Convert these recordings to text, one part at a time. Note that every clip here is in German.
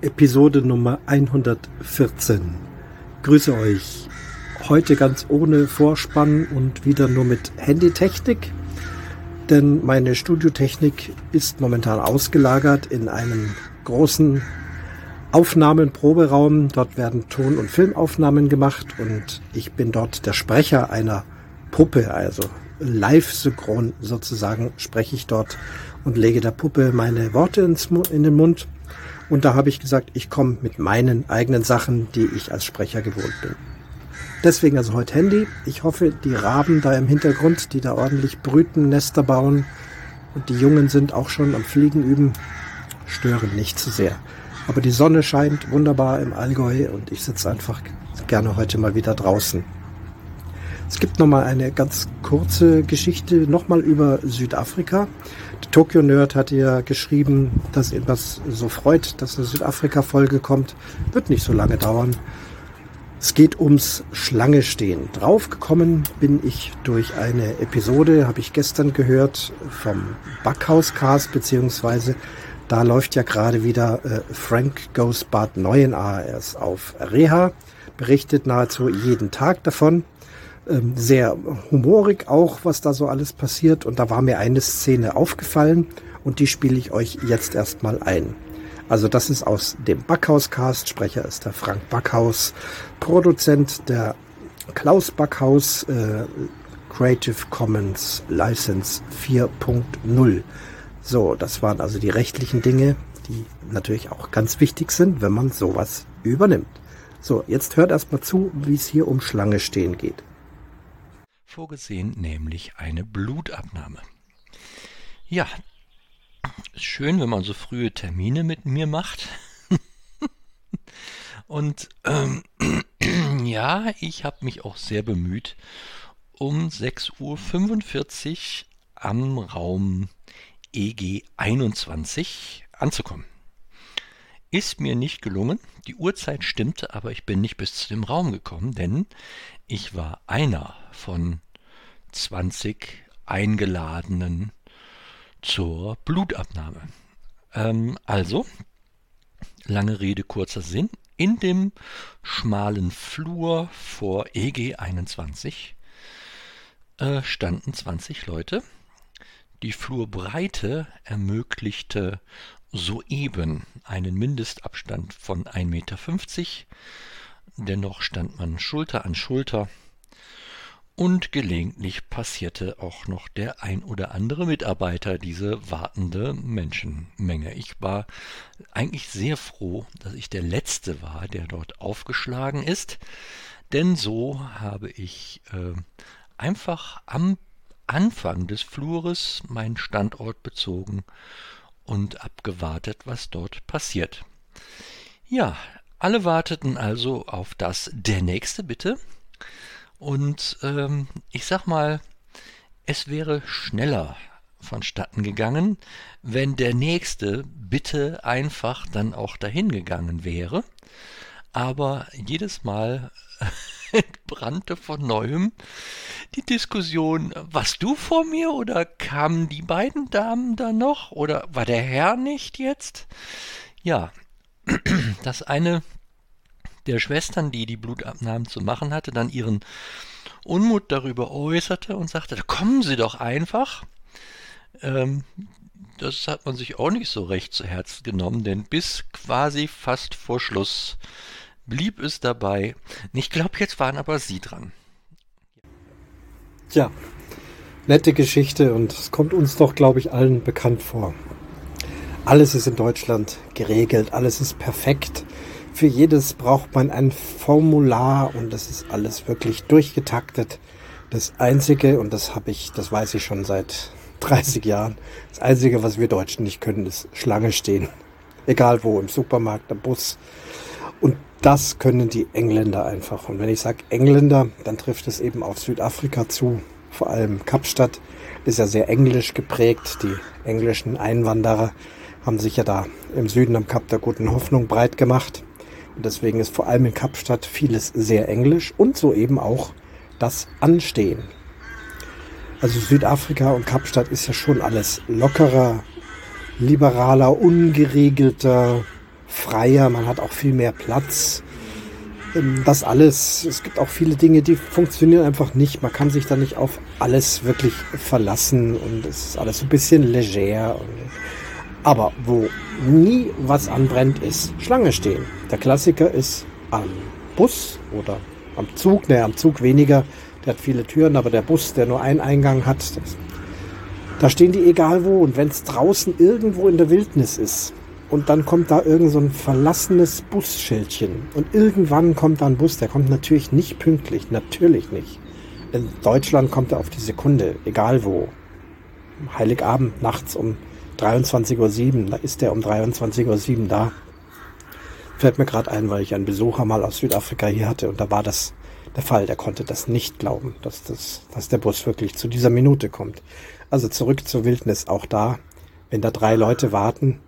Episode Nummer 114. Grüße euch. Heute ganz ohne Vorspann und wieder nur mit Handytechnik, denn meine Studiotechnik ist momentan ausgelagert in einen großen Aufnahmenproberaum. Dort werden Ton- und Filmaufnahmen gemacht und ich bin dort der Sprecher einer Puppe, also live-synchron sozusagen spreche ich dort und lege der Puppe meine Worte ins, in den Mund und da habe ich gesagt, ich komme mit meinen eigenen Sachen, die ich als Sprecher gewohnt bin. Deswegen also heute Handy. Ich hoffe, die Raben da im Hintergrund, die da ordentlich brüten, Nester bauen und die Jungen sind auch schon am Fliegen üben, stören nicht zu sehr. Aber die Sonne scheint wunderbar im Allgäu und ich sitze einfach gerne heute mal wieder draußen. Es gibt nochmal eine ganz kurze Geschichte nochmal über Südafrika. Der Tokyo Nerd hatte ja geschrieben, dass ihn das so freut, dass eine Südafrika-Folge kommt. Wird nicht so lange dauern. Es geht ums Schlange stehen. Draufgekommen bin ich durch eine Episode, habe ich gestern gehört, vom Backhauscast, beziehungsweise da läuft ja gerade wieder äh, Frank Goes Bad Neuenahr. Er ist auf Reha, berichtet nahezu jeden Tag davon ähm, sehr humorig auch, was da so alles passiert. Und da war mir eine Szene aufgefallen und die spiele ich euch jetzt erstmal ein. Also das ist aus dem Backhaus-Cast. Sprecher ist der Frank Backhaus. Produzent der Klaus Backhaus. Äh, Creative Commons License 4.0. So, das waren also die rechtlichen Dinge, die natürlich auch ganz wichtig sind, wenn man sowas übernimmt. So, jetzt hört erstmal zu, wie es hier um Schlange stehen geht vorgesehen, nämlich eine Blutabnahme. Ja, schön, wenn man so frühe Termine mit mir macht. Und ähm, ja, ich habe mich auch sehr bemüht, um 6.45 Uhr am Raum EG 21 anzukommen. Ist mir nicht gelungen. Die Uhrzeit stimmte, aber ich bin nicht bis zu dem Raum gekommen, denn ich war einer von 20 Eingeladenen zur Blutabnahme. Ähm, also, lange Rede, kurzer Sinn. In dem schmalen Flur vor EG 21 äh, standen 20 Leute. Die Flurbreite ermöglichte soeben einen Mindestabstand von 1,50 Meter. Dennoch stand man Schulter an Schulter und gelegentlich passierte auch noch der ein oder andere Mitarbeiter diese wartende Menschenmenge. Ich war eigentlich sehr froh, dass ich der Letzte war, der dort aufgeschlagen ist, denn so habe ich äh, einfach am Anfang des Flures meinen Standort bezogen und abgewartet, was dort passiert. Ja, alle warteten also auf das Der Nächste bitte und ähm, ich sag mal, es wäre schneller vonstatten gegangen, wenn der nächste bitte einfach dann auch dahin gegangen wäre. Aber jedes Mal brannte von neuem die Diskussion, was du vor mir oder kamen die beiden Damen da noch oder war der Herr nicht jetzt? Ja, das eine der Schwestern, die die Blutabnahmen zu machen hatte, dann ihren Unmut darüber äußerte und sagte, kommen Sie doch einfach. Ähm, das hat man sich auch nicht so recht zu Herzen genommen, denn bis quasi fast vor Schluss blieb es dabei. Ich glaube, jetzt waren aber Sie dran. Tja, nette Geschichte und es kommt uns doch, glaube ich, allen bekannt vor. Alles ist in Deutschland geregelt, alles ist perfekt für jedes braucht man ein Formular und das ist alles wirklich durchgetaktet. Das Einzige, und das habe ich, das weiß ich schon seit 30 Jahren, das Einzige, was wir Deutschen nicht können, ist Schlange stehen. Egal wo, im Supermarkt, im Bus. Und das können die Engländer einfach. Und wenn ich sage Engländer, dann trifft es eben auf Südafrika zu. Vor allem Kapstadt ist ja sehr englisch geprägt. Die englischen Einwanderer haben sich ja da im Süden am Kap der Guten Hoffnung breit gemacht. Und deswegen ist vor allem in Kapstadt vieles sehr englisch und so eben auch das Anstehen. Also Südafrika und Kapstadt ist ja schon alles lockerer, liberaler, ungeregelter, freier, man hat auch viel mehr Platz. Ähm, das alles, es gibt auch viele Dinge, die funktionieren einfach nicht. Man kann sich da nicht auf alles wirklich verlassen und es ist alles so ein bisschen leger. Aber wo nie was anbrennt, ist Schlange stehen. Der Klassiker ist am Bus oder am Zug, ne, am Zug weniger. Der hat viele Türen, aber der Bus, der nur einen Eingang hat, das, da stehen die egal wo. Und wenn es draußen irgendwo in der Wildnis ist, und dann kommt da irgend so ein verlassenes Busschildchen. Und irgendwann kommt da ein Bus, der kommt natürlich nicht pünktlich, natürlich nicht. In Deutschland kommt er auf die Sekunde, egal wo. Heiligabend nachts um 23.07 Uhr, da ist der um 23.07 Uhr da. Fällt mir gerade ein, weil ich einen Besucher mal aus Südafrika hier hatte und da war das der Fall. Der konnte das nicht glauben, dass, das, dass der Bus wirklich zu dieser Minute kommt. Also zurück zur Wildnis, auch da, wenn da drei Leute warten,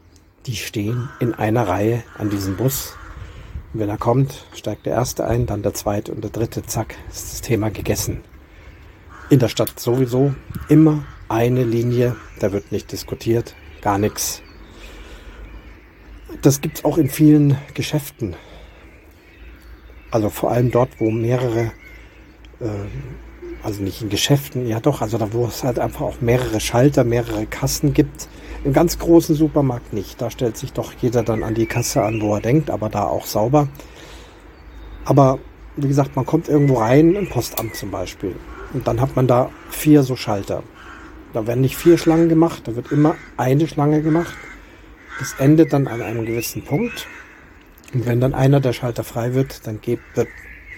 die stehen in einer Reihe an diesem Bus. Und wenn er kommt, steigt der erste ein, dann der zweite und der dritte, zack, ist das Thema gegessen. In der Stadt sowieso immer eine Linie, da wird nicht diskutiert, gar nichts. Das gibt's auch in vielen Geschäften. Also vor allem dort, wo mehrere, äh, also nicht in Geschäften, ja doch, also da wo es halt einfach auch mehrere Schalter, mehrere Kassen gibt, im ganz großen Supermarkt nicht. Da stellt sich doch jeder dann an die Kasse an, wo er denkt, aber da auch sauber. Aber wie gesagt, man kommt irgendwo rein, ein Postamt zum Beispiel. Und dann hat man da vier so Schalter. Da werden nicht vier Schlangen gemacht, da wird immer eine Schlange gemacht. Das endet dann an einem gewissen Punkt. Und wenn dann einer der Schalter frei wird, dann geht, wird,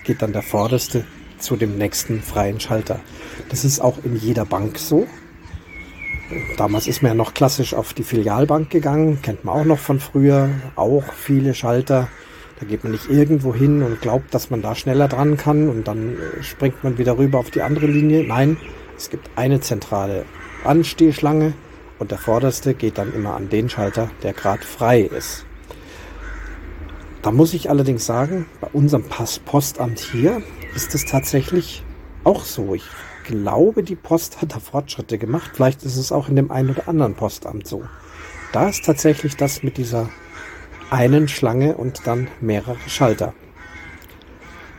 geht dann der vorderste zu dem nächsten freien Schalter. Das ist auch in jeder Bank so. Damals ist man ja noch klassisch auf die Filialbank gegangen, kennt man auch noch von früher, auch viele Schalter. Da geht man nicht irgendwo hin und glaubt, dass man da schneller dran kann und dann äh, springt man wieder rüber auf die andere Linie. Nein, es gibt eine zentrale Anstehschlange und der vorderste geht dann immer an den Schalter, der gerade frei ist. Da muss ich allerdings sagen, bei unserem Postamt hier ist es tatsächlich auch so. Ich glaube, die Post hat da Fortschritte gemacht. Vielleicht ist es auch in dem einen oder anderen Postamt so. Da ist tatsächlich das mit dieser einen Schlange und dann mehrere Schalter.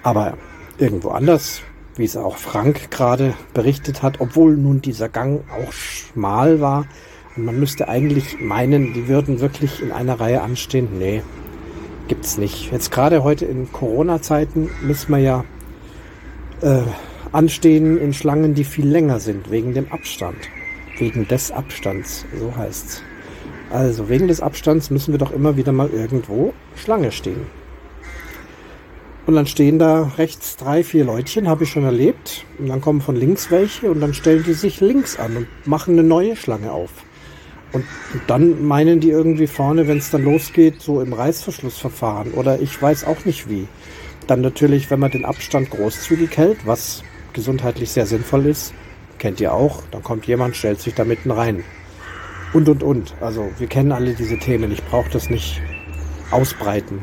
Aber irgendwo anders, wie es auch Frank gerade berichtet hat, obwohl nun dieser Gang auch schmal war und man müsste eigentlich meinen, die würden wirklich in einer Reihe anstehen. Nee, gibt's nicht. Jetzt gerade heute in Corona-Zeiten müssen wir ja äh, anstehen in Schlangen, die viel länger sind, wegen dem Abstand. Wegen des Abstands, so heißt's. Also wegen des Abstands müssen wir doch immer wieder mal irgendwo Schlange stehen. Und dann stehen da rechts drei, vier Leutchen, habe ich schon erlebt. Und dann kommen von links welche und dann stellen die sich links an und machen eine neue Schlange auf. Und, und dann meinen die irgendwie vorne, wenn es dann losgeht, so im Reißverschlussverfahren oder ich weiß auch nicht wie. Dann natürlich, wenn man den Abstand großzügig hält, was gesundheitlich sehr sinnvoll ist. Kennt ihr auch. Dann kommt jemand, stellt sich da mitten rein. Und, und, und. Also wir kennen alle diese Themen. Ich brauche das nicht ausbreiten.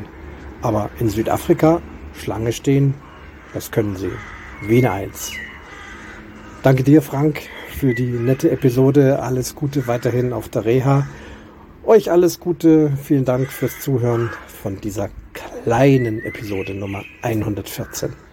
Aber in Südafrika Schlange stehen, das können sie. Wiener eins. Danke dir, Frank, für die nette Episode. Alles Gute weiterhin auf der Reha. Euch alles Gute. Vielen Dank fürs Zuhören von dieser kleinen Episode Nummer 114.